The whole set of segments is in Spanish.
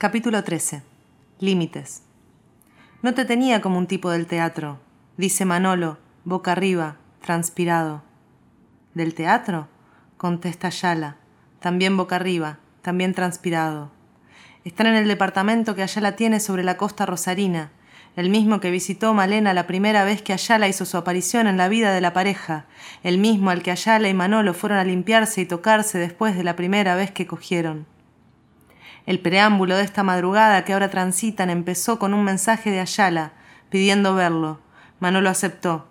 Capítulo 13. Límites. No te tenía como un tipo del teatro, dice Manolo, boca arriba, transpirado. ¿Del teatro? contesta Ayala, también boca arriba, también transpirado. Están en el departamento que Ayala tiene sobre la costa rosarina, el mismo que visitó Malena la primera vez que Ayala hizo su aparición en la vida de la pareja, el mismo al que Ayala y Manolo fueron a limpiarse y tocarse después de la primera vez que cogieron. El preámbulo de esta madrugada que ahora transitan empezó con un mensaje de Ayala, pidiendo verlo. Manolo aceptó.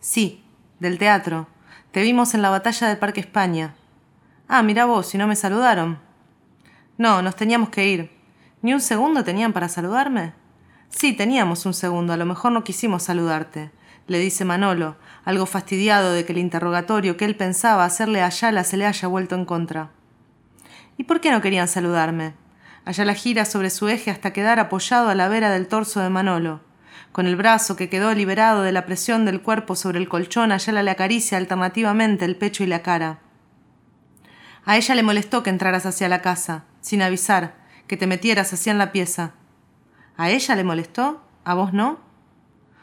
Sí, del teatro. Te vimos en la batalla del Parque España. Ah, mira vos, si no me saludaron. No, nos teníamos que ir. ¿Ni un segundo tenían para saludarme? Sí, teníamos un segundo, a lo mejor no quisimos saludarte, le dice Manolo, algo fastidiado de que el interrogatorio que él pensaba hacerle a Ayala se le haya vuelto en contra. ¿Y por qué no querían saludarme? Allá la gira sobre su eje hasta quedar apoyado a la vera del torso de Manolo. Con el brazo que quedó liberado de la presión del cuerpo sobre el colchón, Ayala le acaricia alternativamente el pecho y la cara. A ella le molestó que entraras hacia la casa, sin avisar, que te metieras así en la pieza. ¿A ella le molestó? ¿A vos no?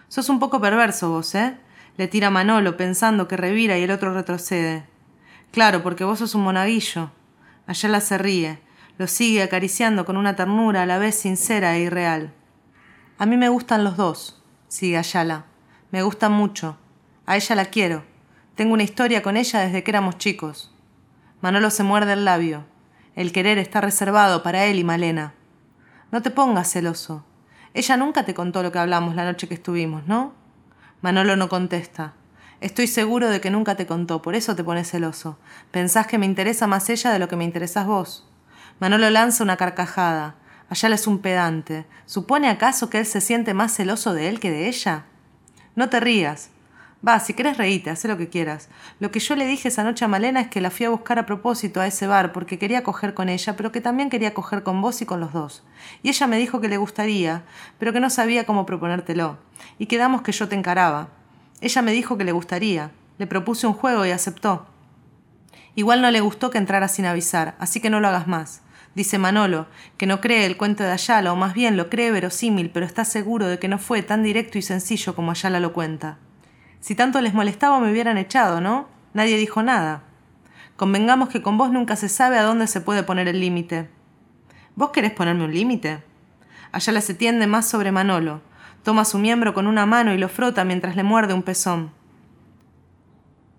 Sos un poco perverso vos, ¿eh? Le tira Manolo pensando que revira y el otro retrocede. Claro, porque vos sos un monaguillo. Ayala se ríe, lo sigue acariciando con una ternura a la vez sincera e irreal. A mí me gustan los dos, sigue Ayala. Me gustan mucho. A ella la quiero. Tengo una historia con ella desde que éramos chicos. Manolo se muerde el labio. El querer está reservado para él y Malena. No te pongas celoso. Ella nunca te contó lo que hablamos la noche que estuvimos, ¿no? Manolo no contesta. Estoy seguro de que nunca te contó, por eso te pones celoso. Pensás que me interesa más ella de lo que me interesás vos. Manolo lanza una carcajada. Ayala es un pedante. ¿Supone acaso que él se siente más celoso de él que de ella? No te rías. Va, si querés reíte, haz lo que quieras. Lo que yo le dije esa noche a Malena es que la fui a buscar a propósito a ese bar porque quería coger con ella, pero que también quería coger con vos y con los dos. Y ella me dijo que le gustaría, pero que no sabía cómo proponértelo. Y quedamos que yo te encaraba. Ella me dijo que le gustaría. Le propuse un juego y aceptó. Igual no le gustó que entrara sin avisar, así que no lo hagas más. Dice Manolo, que no cree el cuento de Ayala, o más bien lo cree verosímil, pero está seguro de que no fue tan directo y sencillo como Ayala lo cuenta. Si tanto les molestaba me hubieran echado, ¿no? Nadie dijo nada. Convengamos que con vos nunca se sabe a dónde se puede poner el límite. ¿Vos querés ponerme un límite? Ayala se tiende más sobre Manolo, Toma su miembro con una mano y lo frota mientras le muerde un pezón.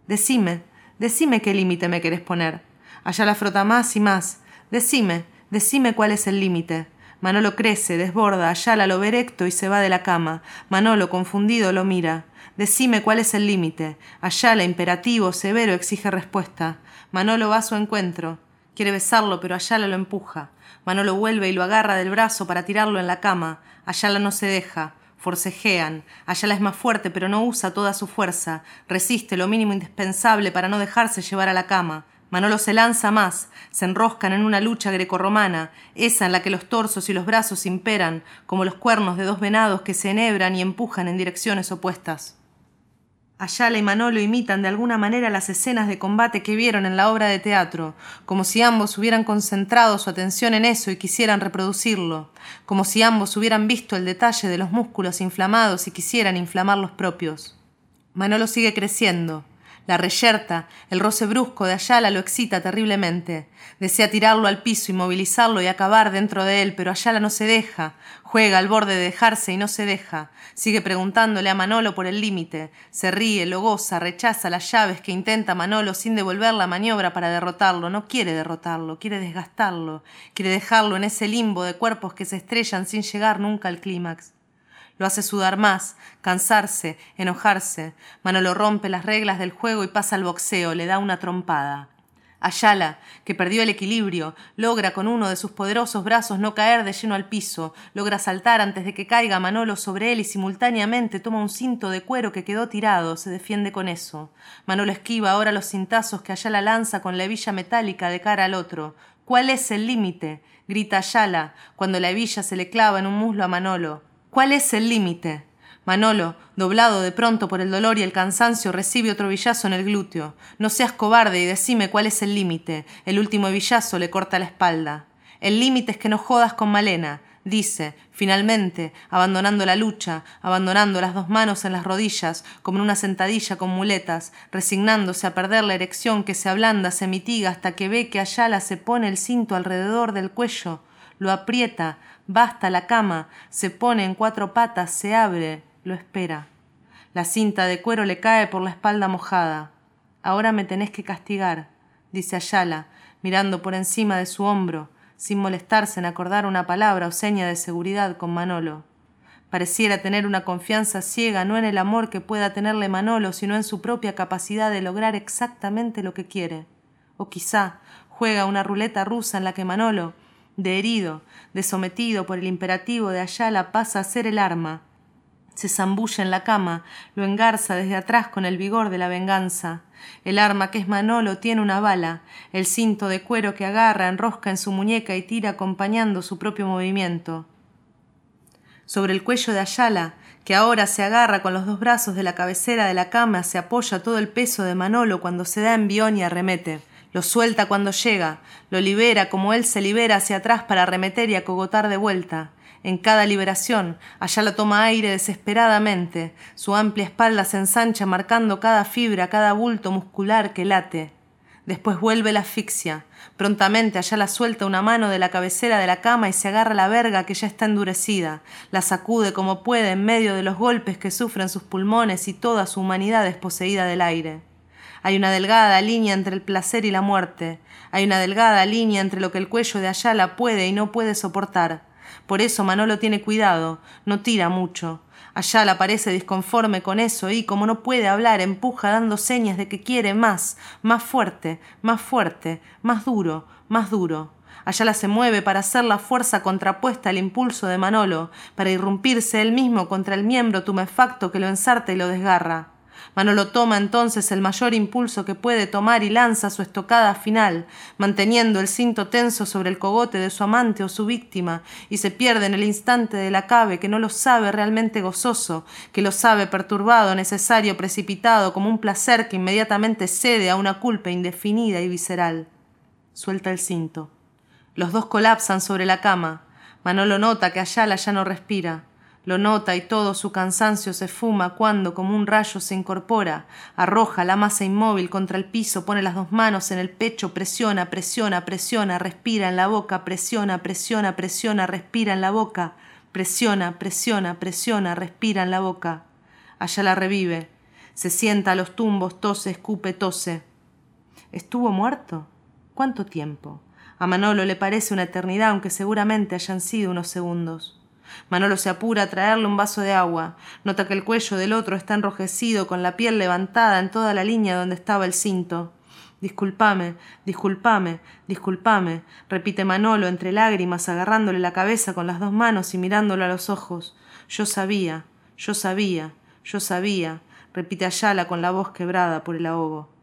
Decime, decime qué límite me querés poner. Allá la frota más y más. Decime, decime cuál es el límite. Manolo crece, desborda, Ayala lo ve erecto y se va de la cama. Manolo, confundido, lo mira. Decime cuál es el límite. Ayala, imperativo, severo, exige respuesta. Manolo va a su encuentro. Quiere besarlo, pero Ayala lo empuja. Manolo vuelve y lo agarra del brazo para tirarlo en la cama. Ayala no se deja forcejean. Ayala es más fuerte, pero no usa toda su fuerza. Resiste lo mínimo indispensable para no dejarse llevar a la cama. Manolo se lanza más, se enroscan en una lucha grecorromana, esa en la que los torsos y los brazos imperan, como los cuernos de dos venados que se enhebran y empujan en direcciones opuestas. Ayala y Manolo imitan de alguna manera las escenas de combate que vieron en la obra de teatro, como si ambos hubieran concentrado su atención en eso y quisieran reproducirlo, como si ambos hubieran visto el detalle de los músculos inflamados y quisieran inflamar los propios. Manolo sigue creciendo, la reyerta, el roce brusco de Ayala lo excita terriblemente. Desea tirarlo al piso, inmovilizarlo y acabar dentro de él, pero Ayala no se deja. Juega al borde de dejarse y no se deja. Sigue preguntándole a Manolo por el límite. Se ríe, lo goza, rechaza las llaves que intenta Manolo sin devolver la maniobra para derrotarlo. No quiere derrotarlo, quiere desgastarlo. Quiere dejarlo en ese limbo de cuerpos que se estrellan sin llegar nunca al clímax. Lo hace sudar más, cansarse, enojarse. Manolo rompe las reglas del juego y pasa al boxeo, le da una trompada. Ayala, que perdió el equilibrio, logra con uno de sus poderosos brazos no caer de lleno al piso, logra saltar antes de que caiga Manolo sobre él y simultáneamente toma un cinto de cuero que quedó tirado, se defiende con eso. Manolo esquiva ahora los cintazos que Ayala lanza con la hebilla metálica de cara al otro. ¿Cuál es el límite? grita Ayala, cuando la hebilla se le clava en un muslo a Manolo. ¿Cuál es el límite? Manolo, doblado de pronto por el dolor y el cansancio, recibe otro villazo en el glúteo. No seas cobarde y decime cuál es el límite. El último villazo le corta la espalda. El límite es que no jodas con Malena, dice, finalmente, abandonando la lucha, abandonando las dos manos en las rodillas, como en una sentadilla con muletas, resignándose a perder la erección que se ablanda, se mitiga hasta que ve que Ayala se pone el cinto alrededor del cuello, lo aprieta, basta la cama, se pone en cuatro patas, se abre, lo espera. La cinta de cuero le cae por la espalda mojada. Ahora me tenés que castigar, dice Ayala, mirando por encima de su hombro, sin molestarse en acordar una palabra o seña de seguridad con Manolo. Pareciera tener una confianza ciega no en el amor que pueda tenerle Manolo, sino en su propia capacidad de lograr exactamente lo que quiere. O quizá juega una ruleta rusa en la que Manolo, de herido, de sometido por el imperativo de Ayala, pasa a ser el arma. Se zambulle en la cama, lo engarza desde atrás con el vigor de la venganza. El arma que es Manolo tiene una bala, el cinto de cuero que agarra, enrosca en su muñeca y tira acompañando su propio movimiento. Sobre el cuello de Ayala, que ahora se agarra con los dos brazos de la cabecera de la cama, se apoya todo el peso de Manolo cuando se da envión y arremete. Lo suelta cuando llega, lo libera como él se libera hacia atrás para arremeter y acogotar de vuelta. En cada liberación, Ayala toma aire desesperadamente, su amplia espalda se ensancha marcando cada fibra, cada bulto muscular que late. Después vuelve la asfixia. Prontamente Ayala suelta una mano de la cabecera de la cama y se agarra la verga que ya está endurecida. La sacude como puede en medio de los golpes que sufren sus pulmones y toda su humanidad desposeída del aire. Hay una delgada línea entre el placer y la muerte. Hay una delgada línea entre lo que el cuello de Ayala puede y no puede soportar. Por eso Manolo tiene cuidado, no tira mucho. Ayala parece disconforme con eso y, como no puede hablar, empuja dando señas de que quiere más, más fuerte, más fuerte, más duro, más duro. Ayala se mueve para hacer la fuerza contrapuesta al impulso de Manolo, para irrumpirse él mismo contra el miembro tumefacto que lo ensarta y lo desgarra. Manolo toma entonces el mayor impulso que puede tomar y lanza su estocada final, manteniendo el cinto tenso sobre el cogote de su amante o su víctima, y se pierde en el instante del acabe que no lo sabe realmente gozoso, que lo sabe perturbado, necesario, precipitado, como un placer que inmediatamente cede a una culpa indefinida y visceral. Suelta el cinto. Los dos colapsan sobre la cama. Manolo nota que Ayala ya no respira. Lo nota y todo su cansancio se fuma cuando, como un rayo, se incorpora, arroja la masa inmóvil contra el piso, pone las dos manos en el pecho, presiona, presiona, presiona, respira en la boca, presiona, presiona, presiona, respira en la boca, presiona, presiona, presiona, respira en la boca. Allá la revive. Se sienta a los tumbos, tose, escupe, tose. ¿Estuvo muerto? ¿Cuánto tiempo? A Manolo le parece una eternidad, aunque seguramente hayan sido unos segundos. Manolo se apura a traerle un vaso de agua. Nota que el cuello del otro está enrojecido, con la piel levantada en toda la línea donde estaba el cinto. Disculpame, disculpame, disculpame, repite Manolo entre lágrimas, agarrándole la cabeza con las dos manos y mirándolo a los ojos. Yo sabía, yo sabía, yo sabía, repite Ayala con la voz quebrada por el ahogo.